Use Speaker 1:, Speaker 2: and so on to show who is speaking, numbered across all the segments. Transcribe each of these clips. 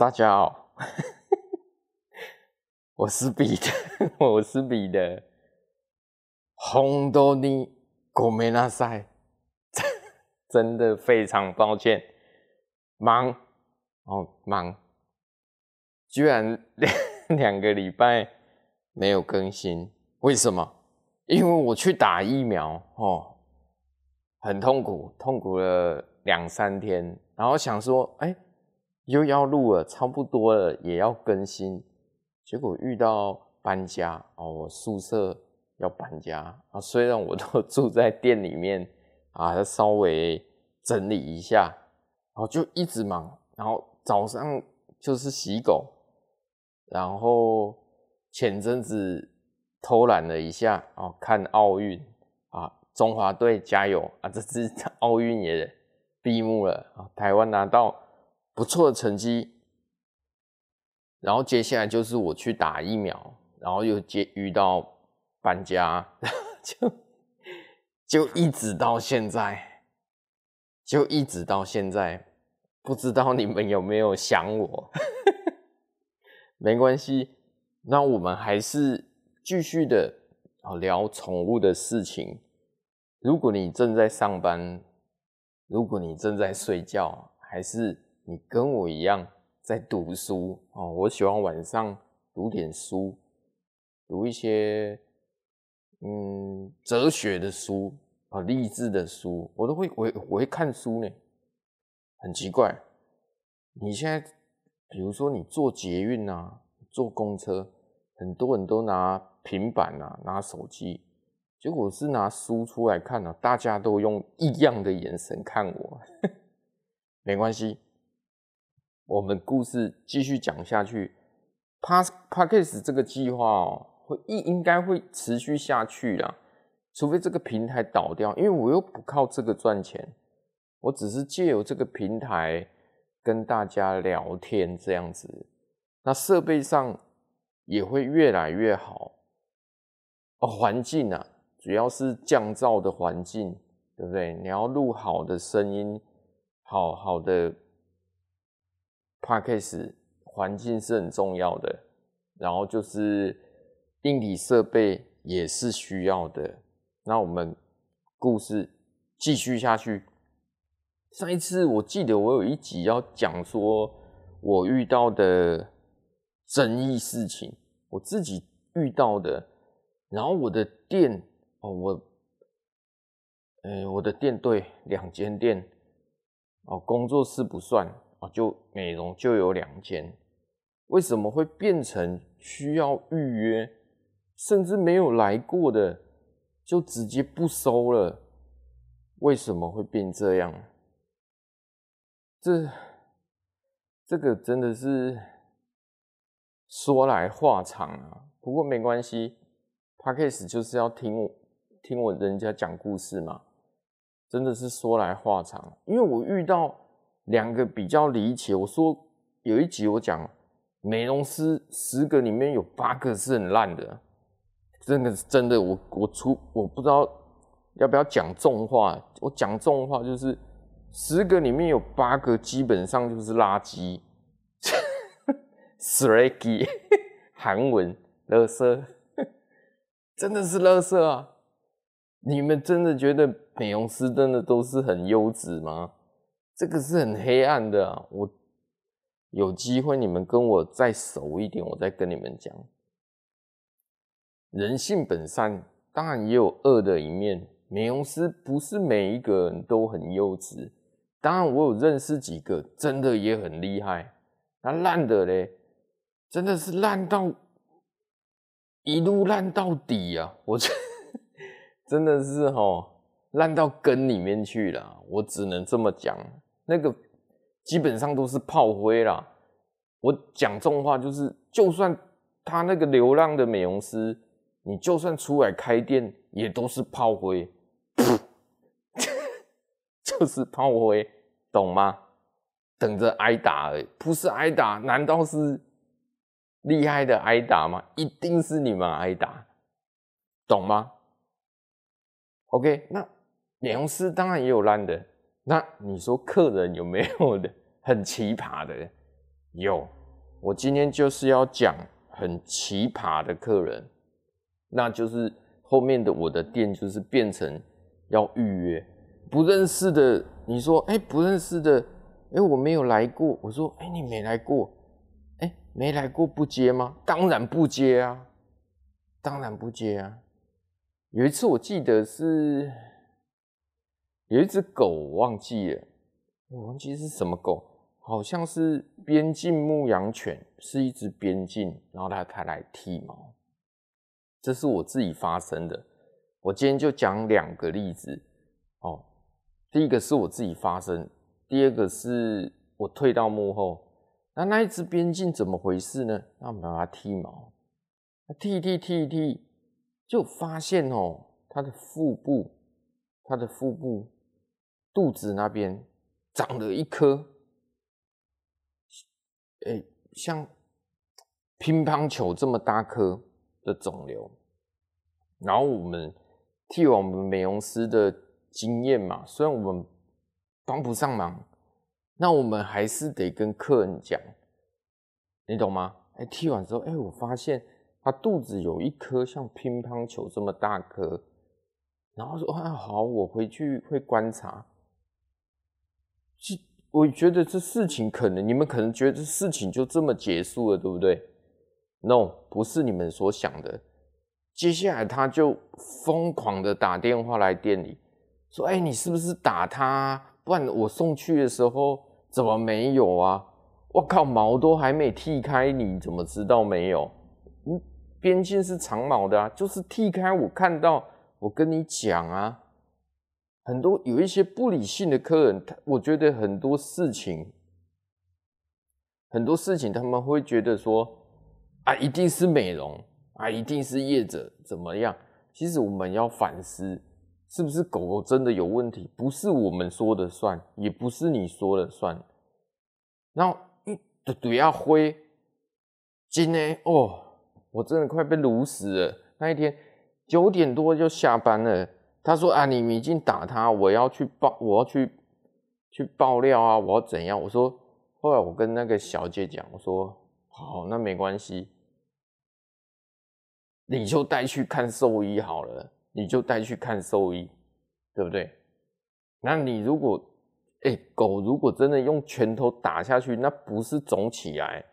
Speaker 1: 大家好，我是彼得，我是彼得。红豆泥ごめんなさい，真的非常抱歉，忙哦忙，居然两两个礼拜没有更新，为什么？因为我去打疫苗哦，很痛苦，痛苦了两三天，然后想说，哎。 又要录了，差不多了，也要更新。结果遇到搬家哦，我宿舍要搬家啊。虽然我都 住在店里面啊，稍微整理一下，然后就一直忙。然后早上就是洗狗，然后前阵子偷懒了一下哦，看奥运啊，中华队加油啊！这次 奥运也闭幕了啊，台湾拿到。不错的成绩，然后接下来就是我去打疫苗，然后又接遇到搬家，就就一直到现在，就一直到现在，不知道你们有没有想我？没关系，那我们还是继续的聊宠物的事情。如果你正在上班，如果你正在睡觉，还是。你跟我一样在读书哦，我喜欢晚上读点书，读一些嗯哲学的书啊，励志的书，我都会我我会看书呢。很奇怪，你现在比如说你坐捷运啊，坐公车，很多人都拿平板啊，拿手机，结果是拿书出来看啊，大家都用异样的眼神看我，没关系。我们故事继续讲下去，Pass Podcast 这个计划哦，会应应该会持续下去啦，除非这个平台倒掉，因为我又不靠这个赚钱，我只是借由这个平台跟大家聊天这样子，那设备上也会越来越好哦，环境啊，主要是降噪的环境，对不对？你要录好的声音，好好的。Podcast 环境是很重要的，然后就是硬体设备也是需要的。那我们故事继续下去。上一次我记得我有一集要讲说我遇到的争议事情，我自己遇到的，然后我的店哦，我，呃，我的店对两间店哦，工作室不算。啊，就美容就有两间，为什么会变成需要预约，甚至没有来过的就直接不收了？为什么会变这样？这这个真的是说来话长啊。不过没关系，Podcast 就是要听我听我人家讲故事嘛，真的是说来话长，因为我遇到。两个比较离奇，我说有一集我讲美容师十个里面有八个是很烂的，真的是真的，我我出我不知道要不要讲重话，我讲重话就是十个里面有八个基本上就是垃圾 s r a g y 韩文，垃圾，真的是垃圾啊！你们真的觉得美容师真的都是很优质吗？这个是很黑暗的，我有机会你们跟我再熟一点，我再跟你们讲。人性本善，当然也有恶的一面。美容师不是每一个人都很优质，当然我有认识几个真的也很厉害。那烂的嘞，真的是烂到一路烂到底啊！我真的是齁烂到根里面去了，我只能这么讲。那个基本上都是炮灰啦。我讲重话就是，就算他那个流浪的美容师，你就算出来开店，也都是炮灰，就是炮灰，懂吗？等着挨打而已，不是挨打，难道是厉害的挨打吗？一定是你们挨打，懂吗？OK，那美容师当然也有烂的。那你说客人有没有的很奇葩的？有，我今天就是要讲很奇葩的客人，那就是后面的我的店就是变成要预约，不认识的，你说，哎，不认识的，哎，我没有来过，我说，哎，你没来过，哎，没来过不接吗？当然不接啊，当然不接啊。有一次我记得是有一只狗，我忘记了，我忘记是什么狗。好像是边境牧羊犬，是一只边境，然后它它来剃毛，这是我自己发生的。我今天就讲两个例子哦。第一个是我自己发生，第二个是我退到幕后。那那一只边境怎么回事呢？那我们把它剃毛，剃剃剃剃，就发现哦，它的腹部，它的腹部肚子那边长了一颗。哎、像乒乓球这么大颗的肿瘤，然后我们替我们美容师的经验嘛，虽然我们帮不上忙，那我们还是得跟客人讲，你懂吗？哎、剃完之后，哎、我发现他肚子有一颗像乒乓球这么大颗，然后说，啊，好，我回去会观察。我觉得这事情可能你们可能觉得这事情就这么结束了，对不对？No，不是你们所想的。接下来他就疯狂的打电话来店里，说：“哎，你是不是打他？不然我送去的时候怎么没有啊？我靠，毛都还没剃开，你怎么知道没有？嗯，边境是长毛的啊，就是剃开我看到，我跟你讲啊。”很多有一些不理性的客人，他我觉得很多事情，很多事情他们会觉得说啊，一定是美容啊，一定是业者怎么样？其实我们要反思，是不是狗狗真的有问题？不是我们说的算，也不是你说了算。然后一对对要灰，今天哦，我真的快被撸死了。那一天九点多就下班了。他说：“啊，你已经打他，我要去爆，我要去去爆料啊，我要怎样？”我说：“后来我跟那个小姐讲，我说好，那没关系，你就带去看兽医好了，你就带去看兽医，对不对？那你如果，哎，狗如果真的用拳头打下去，那不是肿起来，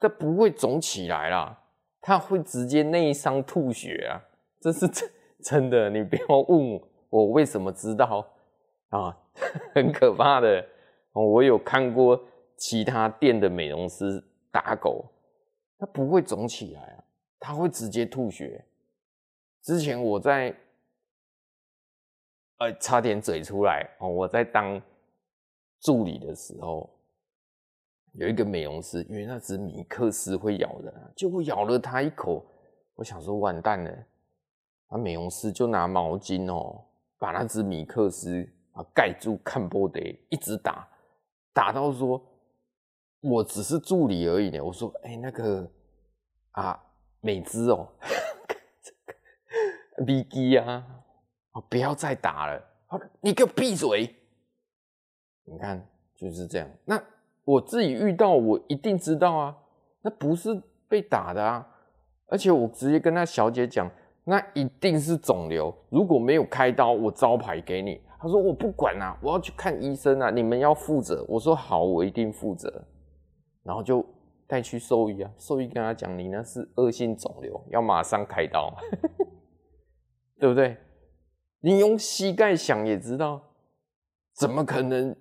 Speaker 1: 它不会肿起来啦，它会直接内伤吐血啊，这是这。”真的，你不要问我为什么知道啊，很可怕的。我有看过其他店的美容师打狗，它不会肿起来啊，它会直接吐血。之前我在，呃，差点嘴出来哦，我在当助理的时候，有一个美容师，因为那只米克斯会咬人，就会咬了他一口，我想说完蛋了。那美容师就拿毛巾哦，把那只米克斯啊盖住，看波得一直打，打到说，我只是助理而已呢。我说，哎、那个啊，美姿哦，这个 V G 啊，不要再打了，好，你给我闭嘴！你看就是这样。那我自己遇到，我一定知道啊，那不是被打的啊，而且我直接跟那小姐讲。那一定是肿瘤，如果没有开刀，我招牌给你。他说我不管啊，我要去看医生啊，你们要负责。我说好，我一定负责。然后就带去兽医啊，兽医跟他讲，你那是恶性肿瘤，要马上开刀，对不对？你用膝盖想也知道，怎么可能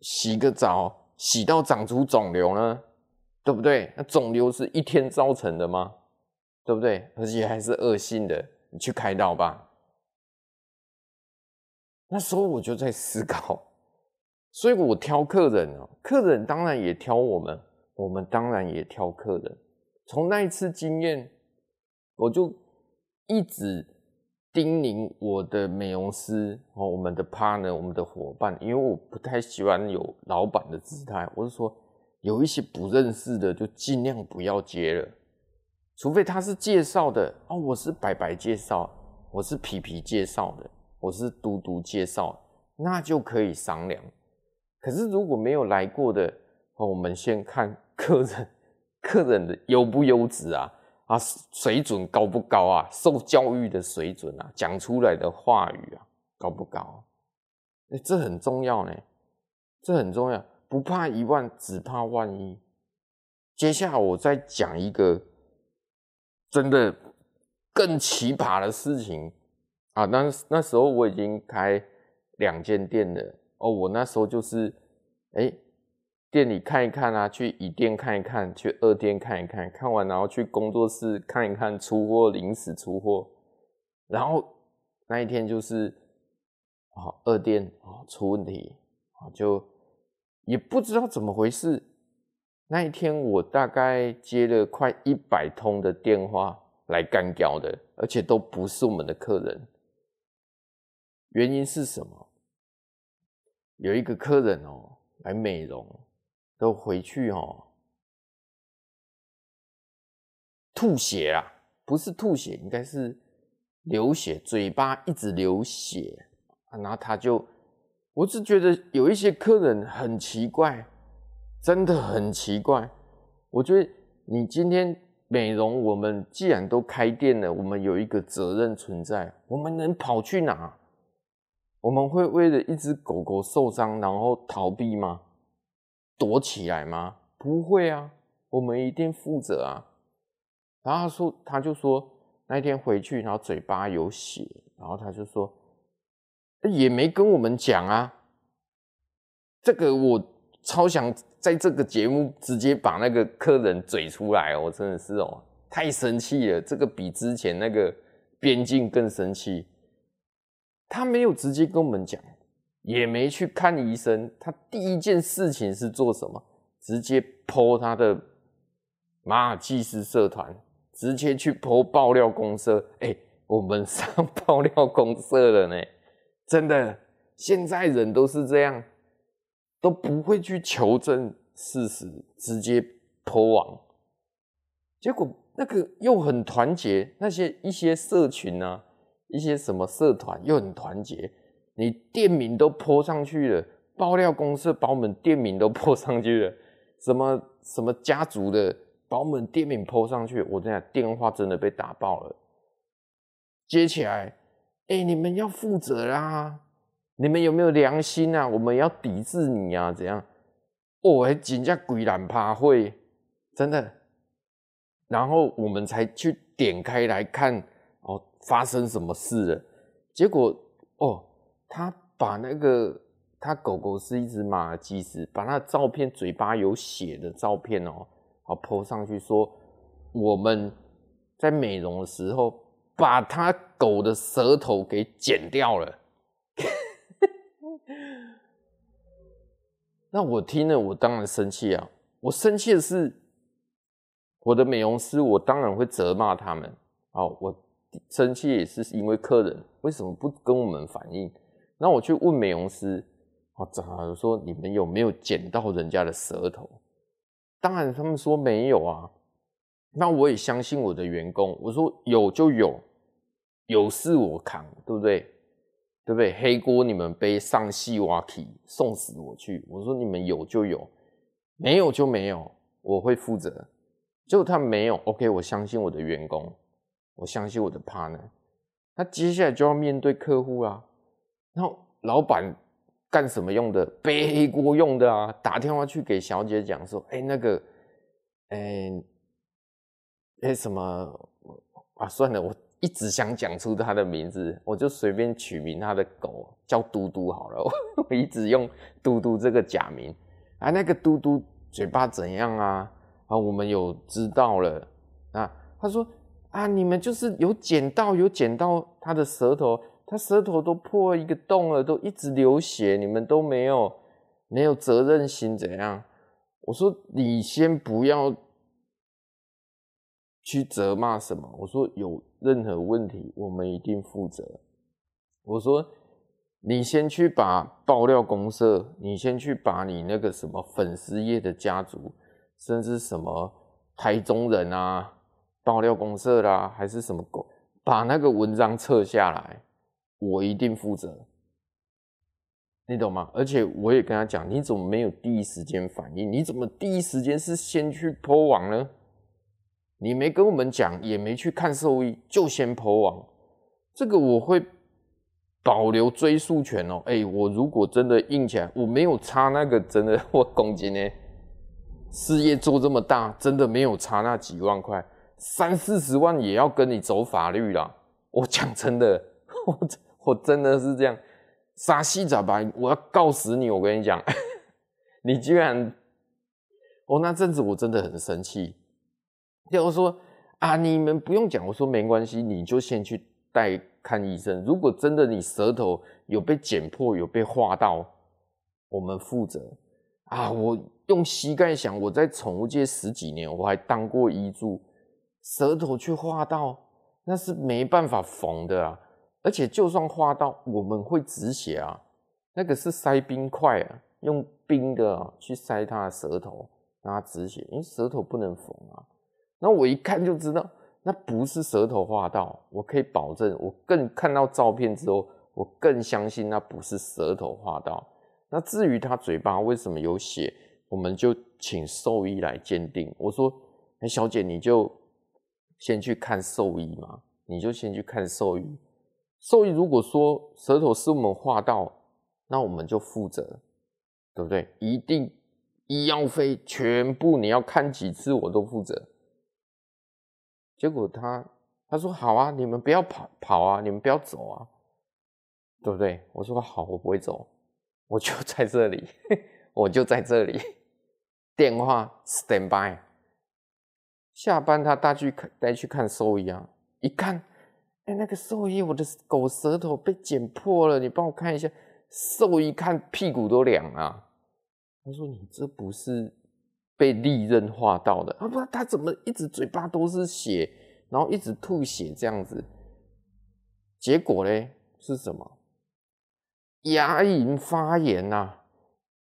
Speaker 1: 洗个澡洗到长出肿瘤呢？对不对？那肿瘤是一天造成的吗？对不对？而且还是恶性的，你去开刀吧。那时候我就在思考，所以我挑客人哦，客人当然也挑我们，我们当然也挑客人。从那一次经验，我就一直叮咛我的美容师哦，我们的 partner，我们的伙伴，因为我不太喜欢有老板的姿态，我是说有一些不认识的，就尽量不要接了。除非他是介绍的哦，我是白白介绍，我是皮皮介绍的，我是嘟嘟介绍，那就可以商量。可是如果没有来过的，我们先看 客人客人的优不优质啊？啊，水准高不高啊？受教育的水准啊，讲出来的话语啊，高不高？哎，这很重要呢，这很重要。不怕一万，只怕万一。接下来我再讲一个真的更奇葩的事情啊！那那时候我已经开两间店了哦，我那时候就是哎。店里看一看啊，去一店看一看，去二店看一看，看完然后去工作室看一看，出货临时出货，然后那一天就是啊二店啊出问题啊，就也不知道怎么回事。那一天我大概接了快一百通的电话来干譙的，而且都不是我们的客人。原因是什么？有一个客人哦来美容。都回去哦，吐血啊，不是吐血，应该是流血，嘴巴一直流血，然后他就，我是觉得有一些客人很奇怪，真的很奇怪。我觉得你今天美容，我们既然都开店了，我们有一个责任存在，我们能跑去哪？我们会为了一只狗狗受伤，然后逃避吗？躲起来吗？不会啊，我们一定负责啊。然后他说，他就说那天回去，然后嘴巴有血，然后他就说也没跟我们讲啊。这个我超想在这个节目直接把那个客人嘴出来，我真的是哦，太生气了。这个比之前那个边境更生气。他没有直接跟我们讲。也没去看医生，他第一件事情是做什么？直接 po 他的马尔济斯社团，直接去 po 爆料公社。哎、我们上爆料公社了呢，真的，现在人都是这样，都不会去求证事实，直接 po 网。结果那个又很团结，那些一些社群啊，一些什么社团又很团结。你店名都泼上去了，爆料公社把我们店名都 泼上去了，什么什么家族的把我们店名泼上去，我这样电话真的被打爆了。接起来，哎、你们要负责啦，你们有没有良心啊？我们要抵制你啊？怎样？哦，还真叫鬼懒趴会，真的。然后我们才去点开来看，哦，发生什么事了？结果，哦。他把那个他狗狗是一只马尔济斯，把那照片嘴巴有血的照片哦，好 po 上去说我们在美容的时候把他狗的舌头给剪掉了。那我听了，我当然生气啊！我生气的是我的美容师，我当然会责骂他们。好，我生气也是因为客人为什么不跟我们反映？那我去问美容师，哦，怎么说你们有没有剪到人家的舌头？当然他们说没有啊。那我也相信我的员工，我说有就有，有事我扛，对不对？对不对？黑锅你们背，上戏瓦体送死我去。我说你们有就有，没有就没有，我会负责。结果他没有，OK，我相信我的员工，我相信我的 partner。他接下来就要面对客户啊。然后老板干什么用的？背黑锅用的啊！打电话去给小姐讲说：“哎，那个，哎，哎什么啊？算了，我一直想讲出它的名字，我就随便取名它的狗叫嘟嘟好了。我一直用嘟嘟这个假名啊。那个嘟嘟嘴巴怎样啊？啊，我们有知道了啊。他说啊，你们就是有剪到，有剪到他的舌头。”他舌头都破一个洞了，都一直流血，你们都没有没有责任心怎样？我说你先不要去责骂什么，我说有任何问题我们一定负责。我说你先去把爆料公社，你先去把你那个什么粉丝业的家族，甚至什么台中人啊，爆料公社啦，还是什么狗，把那个文章撤下来。我一定负责。你懂吗？而且我也跟他讲，你怎么没有第一时间反应？你怎么第一时间是先去 po 网呢？你没跟我们讲，也没去看兽医，就先剖网，这个我会保留追诉权哦。哎，我如果真的硬起来，我没有差那个真的 我公斤呢，事业做这么大，真的没有差那几万块，三四十万也要跟你走法律啦。我讲真的，我我真的是这样。杀西咋白？我要告死你！我跟你讲，你居然……哦，那阵子我真的很生气。就我说啊，你们不用讲，我说没关系，你就先去带看医生。如果真的你舌头有被剪破，有被划到，我们负责啊。我用膝盖想，我在宠物界十几年，我还当过医助，舌头去划到，那是没办法缝的啊。而且就算划到，我们会止血啊，那个是塞冰块啊，用冰的啊去塞他的舌头，让他止血，因为舌头不能缝啊。那我一看就知道，那不是舌头划到，我可以保证，我更看到照片之后，我更相信那不是舌头划到。那至于他嘴巴为什么有血，我们就请兽医来鉴定。我说，哎，小姐，你就先去看兽医嘛，你就先去看兽医。兽医如果说舌头是我们划到，那我们就负责，对不对？一定医药费全部你要看几次我都负责。结果他他说好啊，你们不要跑跑啊，你们不要走啊，对不对？我说好，我不会走，我就在这里，我就在这里，电话 stand by。下班他带去看带去看兽医啊，一看。哎、那个兽医，我的狗舌头被剪破了，你帮我看一下。兽医看屁股都凉啊！他说：“你这不是被利刃划到的啊？不，他怎么一直嘴巴都是血，然后一直吐血这样子？结果嘞是什么？牙龈发炎呐、啊，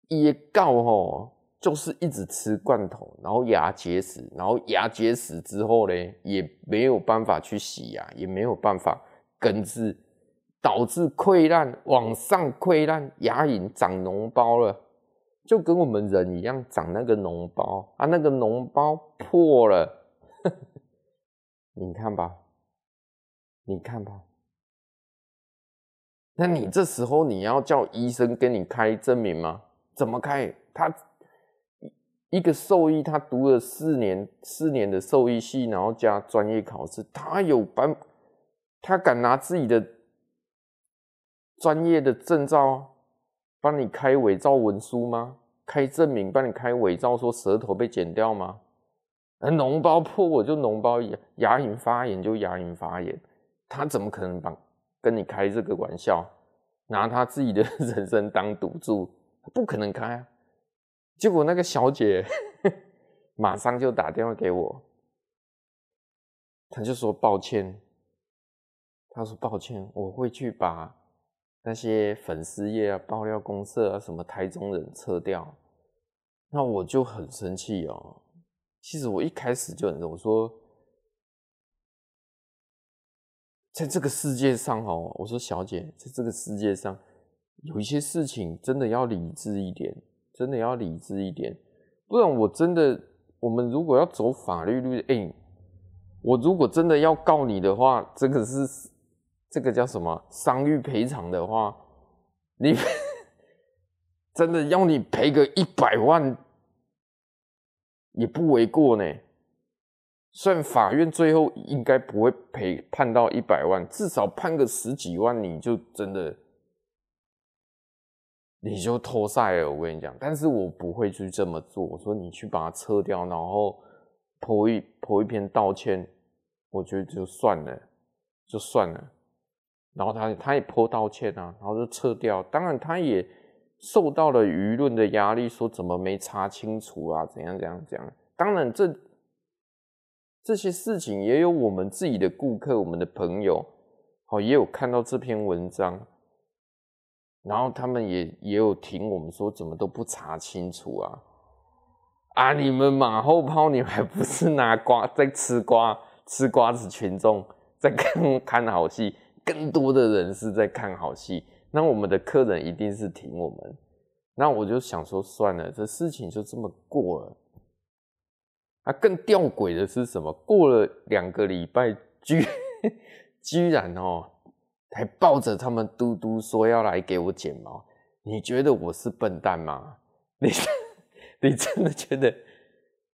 Speaker 1: 也告吼。”就是一直吃罐头，然后牙结石，然后牙结石之后呢，也没有办法去洗牙，也没有办法根治，导致溃烂，往上溃烂，牙龈长脓包了，就跟我们人一样长那个脓包啊，那个脓包破了，你看吧，你看吧，那你这时候你要叫医生给你开证明吗？怎么开？他。一个兽医，他读了四年四年的兽医系，然后加专业考试，他有办，他敢拿自己的专业的证照帮你开伪造文书吗？开证明帮你开伪造，说舌头被剪掉吗？而脓包破我就脓包牙龈发炎就牙龈发炎，他怎么可能帮跟你开这个玩笑？拿他自己的人生当赌注，不可能开啊！结果那个小姐 马上就打电话给我，她就说抱歉，她说抱歉，我会去把那些粉丝页啊、爆料公社啊、什么台中人撤掉。那我就很生气哦。其实我一开始就很我说，在这个世界上哦，我说小姐，在这个世界上有一些事情真的要理智一点。真的要理智一点，不然我真的，我们如果要走法律路，哎、我如果真的要告你的话，这个是这个叫什么伤愈赔偿的话，你 真的要你赔个一百万也不为过呢。虽然法院最后应该不会赔判到一百万，至少判个十几万，你就真的。你就脱赛了，我跟你讲，但是我不会去这么做。我说你去把它撤掉，然后泼一泼一篇道歉，我觉得就算了，就算了。然后他他也颇道歉啊，然后就撤掉。当然他也受到了舆论的压力，说怎么没查清楚啊，怎样怎样怎样。当然这这些事情也有我们自己的顾客，我们的朋友，好也有看到这篇文章。然后他们也也有听我们说，怎么都不查清楚啊？啊，你们马后炮，你们还不是拿瓜在吃瓜，吃瓜子群众在看看好戏，更多的人是在看好戏。那我们的客人一定是挺我们。那我就想说，算了，这事情就这么过了。啊，更吊诡的是什么？过了两个礼拜，居 居然哦，还抱着他们嘟嘟说要来给我剪毛。你觉得我是笨蛋吗？你你真的觉得？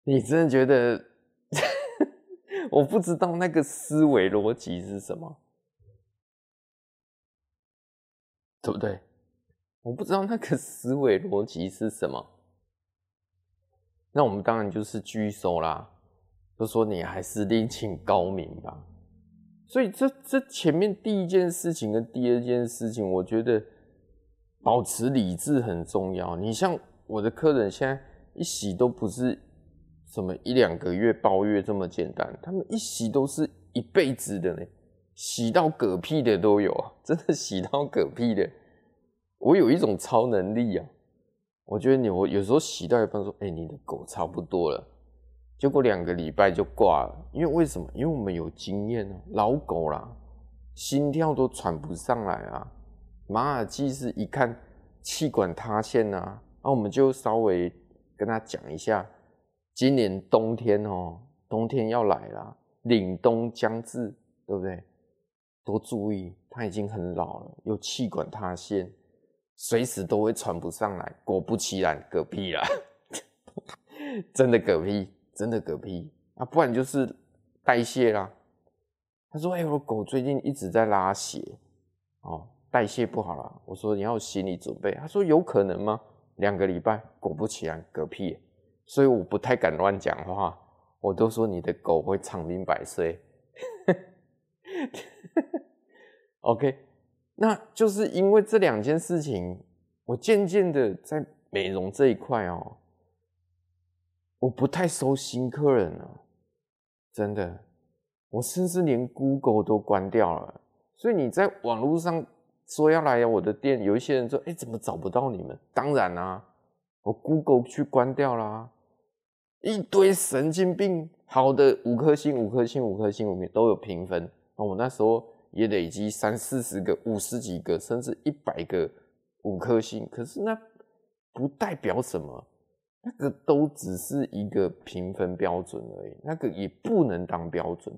Speaker 1: 你真的觉得？我不知道那个思维逻辑是什么，对不对？我不知道那个思维逻辑是什么，那我们当然就是拒收啦，就说你还是另请高明吧。所以这这前面第一件事情跟第二件事情，我觉得保持理智很重要。你像我的客人，现在一洗都不是什么一两个月包月这么简单，他们一洗都是一辈子的呢，洗到嗝屁的都有啊，真的洗到嗝屁的。我有一种超能力啊！我觉得你我有时候洗到一半说：“哎、你的狗差不多了。”结果两个礼拜就挂了。因为为什么？因为我们有经验啊，老狗啦，心跳都喘不上来啊。马尔济斯一看气管塌陷啊，那我们就稍微跟他讲一下，今年冬天哦，冬天要来了，凛冬将至，对不对？多注意，他已经很老了，有气管塌陷。随时都会喘不上来，果不其然，嗝屁了，真的嗝屁，真的嗝屁啊！不然就是代谢啦。他说：“哎、我狗最近一直在拉血，哦，代谢不好了。”我说：“你要有心理准备。”他说：“有可能吗？”两个礼拜，果不其然，嗝屁。所以我不太敢乱讲话，我都说你的狗会长命百岁。OK。那就是因为这两件事情，我渐渐的在美容这一块哦，我不太收新客人了，真的，我甚至连 Google 都关掉了。所以你在网络上说要来我的店，有一些人说：“哎，怎么找不到你们？”当然啦，我 Google 去关掉啦，一堆神经病，好的五颗星、五颗星、五颗星，我们都有评分。我那时候。也累积三四十个、五十几个，甚至一百个五颗星，可是那不代表什么，那个都只是一个评分标准而已，那个也不能当标准。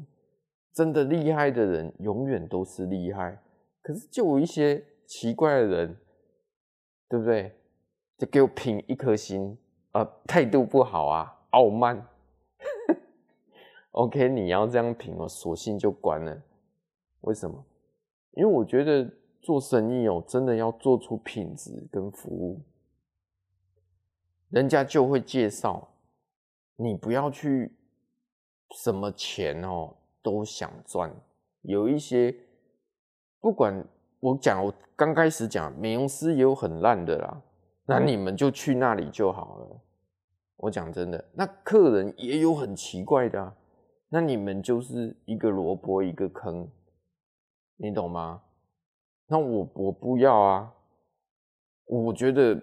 Speaker 1: 真的厉害的人永远都是厉害，可是就有一些奇怪的人，对不对？就给我评一颗星啊，态度不好啊，傲慢。OK，你要这样评，我索性就关了。为什么？因为我觉得做生意哦，真的要做出品质跟服务，人家就会介绍。你不要去什么钱哦都想赚。有一些不管我讲，我刚开始讲美容师也有很烂的啦，那你们就去那里就好了。我讲真的，那客人也有很奇怪的啊，那你们就是一个萝卜一个坑。你懂吗？那我我不要啊！我觉得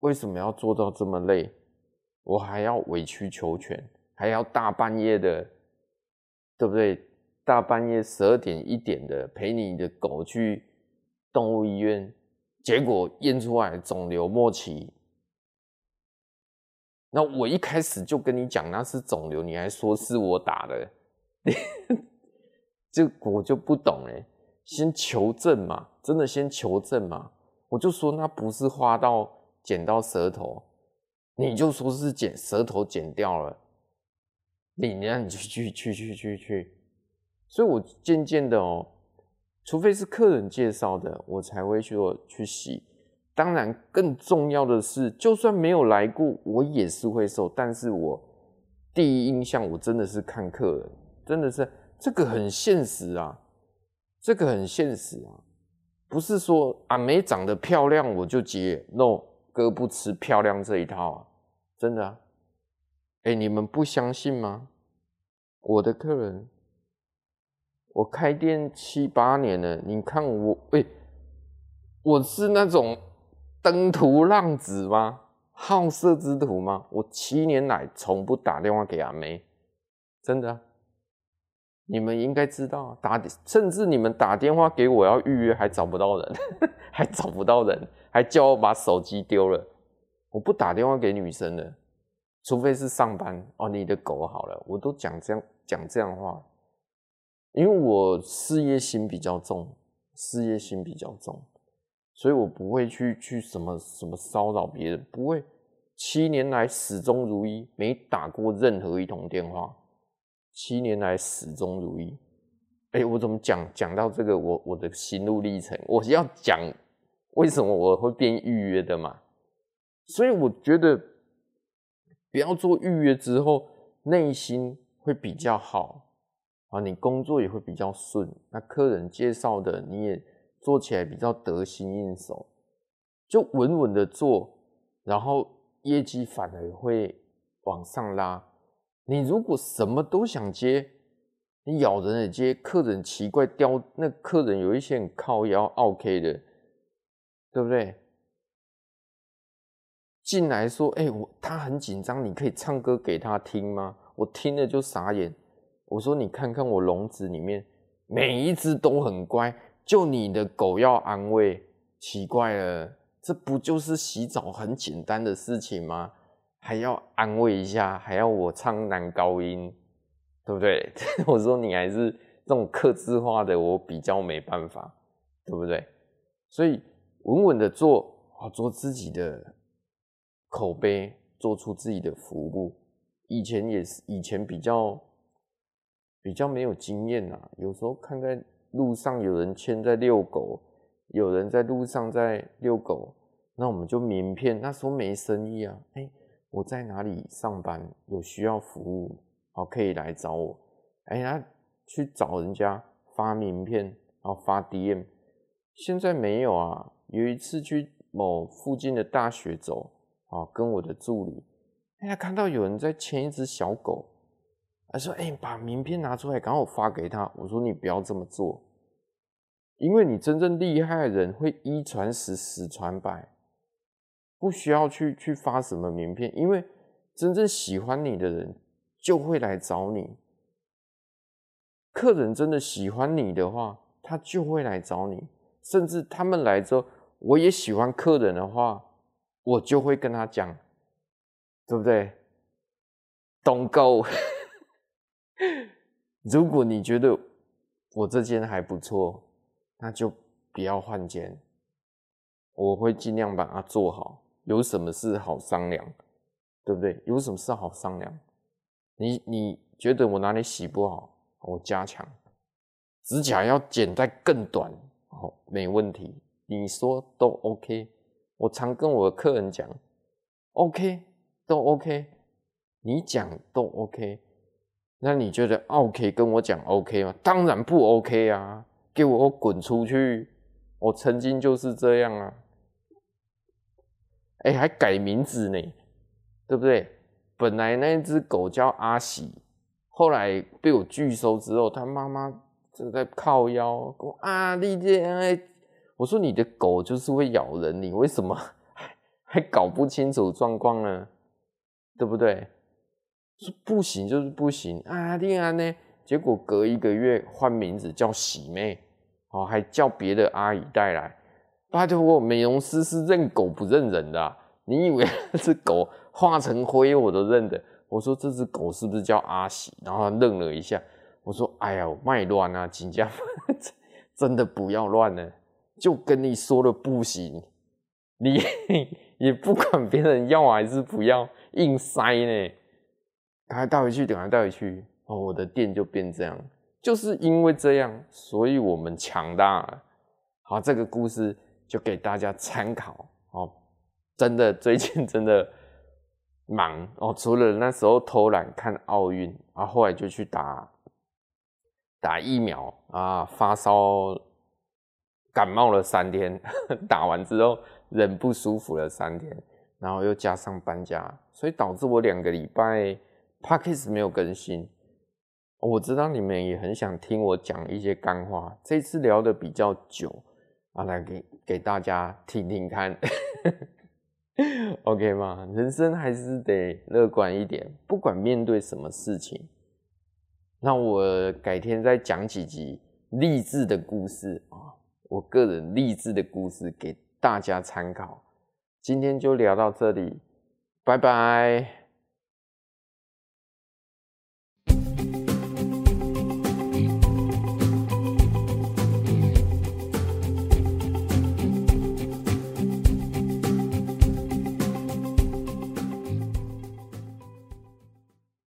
Speaker 1: 为什么要做到这么累？我还要委曲求全，还要大半夜的，对不对？大半夜十二点一点的陪你的狗去动物医院，结果验出来肿瘤末期。那我一开始就跟你讲那是肿瘤，你还说是我打的。这我就不懂哎，先求证嘛，真的先求证嘛。我就说那不是花到剪到舌头，你就说是剪舌头剪掉了，你那你就去去去去去。所以我渐渐的哦，除非是客人介绍的，我才会去去洗。当然，更重要的是，就算没有来过，我也是会收。但是我第一印象，我真的是看客人，真的是。这个很现实啊，这个很现实啊，不是说阿美长得漂亮我就接，no，哥不吃漂亮这一套啊，真的啊，哎，你们不相信吗？我的客人，我开店七八年了，你看我，哎，我是那种登徒浪子吗？好色之徒吗？我七年来从不打电话给阿美，真的。你们应该知道，打甚至你们打电话给我要预约还找不到人，还找不到人，还叫我把手机丢了。我不打电话给女生的，除非是上班哦。你的狗好了，我都讲这样讲这样话，因为我事业心比较重，事业心比较重，所以我不会去去什么什么骚扰别人，不会。七年来始终如一，没打过任何一通电话。七年来始终如一。哎、我怎么讲讲到这个我我的心路历程？我要讲为什么我会变预约的嘛？所以我觉得不要做预约之后，内心会比较好啊，你工作也会比较顺。那客人介绍的你也做起来比较得心应手，就稳稳的做，然后。业绩反而会往上拉。你如果什么都想接，你咬人也接，客人奇怪刁，那客人有一些很靠腰 OK 的，对不对？进来说，哎、我他很紧张，你可以唱歌给他听吗？我听了就傻眼。我说你看看我笼子里面，每一只都很乖，就你的狗要安慰，奇怪了。这不就是洗澡很简单的事情吗？还要安慰一下，还要我唱男高音，对不对？我说你还是这种客制化的，我比较没办法，对不对？所以稳稳的做，做自己的口碑，做出自己的服务。以前也是，以前比较比较没有经验啊，有时候看在路上有人牵在遛狗。有人在路上在遛狗，那我们就名片。那时候没生意啊，哎、我在哪里上班，有需要服务，好，可以来找我。哎、欸，他去找人家发名片，然后发 DM。现在没有啊。有一次去某附近的大学走，啊，跟我的助理，哎、欸，他看到有人在牵一只小狗，他说：“哎、欸，把名片拿出来，刚好发给他。”我说：“你不要这么做。”因为你真正厉害的人会一传十，十传百，不需要去去发什么名片，因为真正喜欢你的人就会来找你。客人真的喜欢你的话，他就会来找你，甚至他们来之后，我也喜欢客人的话，我就会跟他讲，对不对？Don't go。如果你觉得我这间还不错。那就不要换间，我会尽量把它做好。有什么事好商量，对不对？有什么事好商量？你你觉得我哪里洗不好，我加强。指甲要剪再更短，好，没问题。你说都 OK，我常跟我的客人讲，OK 都 OK，你讲都 OK。那你觉得 OK 跟我讲 OK 吗？当然不 OK 啊。给我滚出去！我曾经就是这样啊，哎、还改名字呢，对不对？本来那只狗叫阿喜，后来被我拒收之后，他妈妈正在靠腰，跟我啊，丽姐，我说你的狗就是会咬人，你为什么 还搞不清楚状况呢？对不对？说不行就是不行啊，定安呢？结果隔一个月换名字叫喜妹，哦，还叫别的阿姨带来。拜托我，美容师是认狗不认人的，你以为 那只狗化成灰我都认得？我说这只狗是不是叫阿喜？然后他愣了一下。我说哎呀，卖乱啊，请假 真的不要乱了，就跟你说了不行，你 也不管别人要还是不要，硬塞呢。赶快带回去，等下带回去。哦，我的店就变这样，就是因为这样，所以我们强大了。好，这个故事就给大家参考。哦，真的最近真的忙哦，除了那时候偷懒看奥运，然后后来就去打打疫苗啊，发烧感冒了三天，打完之后人不舒服了三天，然后又加上搬家，所以导致我两个礼拜 Podcast 没有更新。我知道你们也很想听我讲一些干话，这次聊得比较久，啊，来给给大家听听看，OK 吗？人生还是得乐观一点，不管面对什么事情，那我改天再讲几集励志的故事啊，我个人励志的故事给大家参考。今天就聊到这里，拜拜。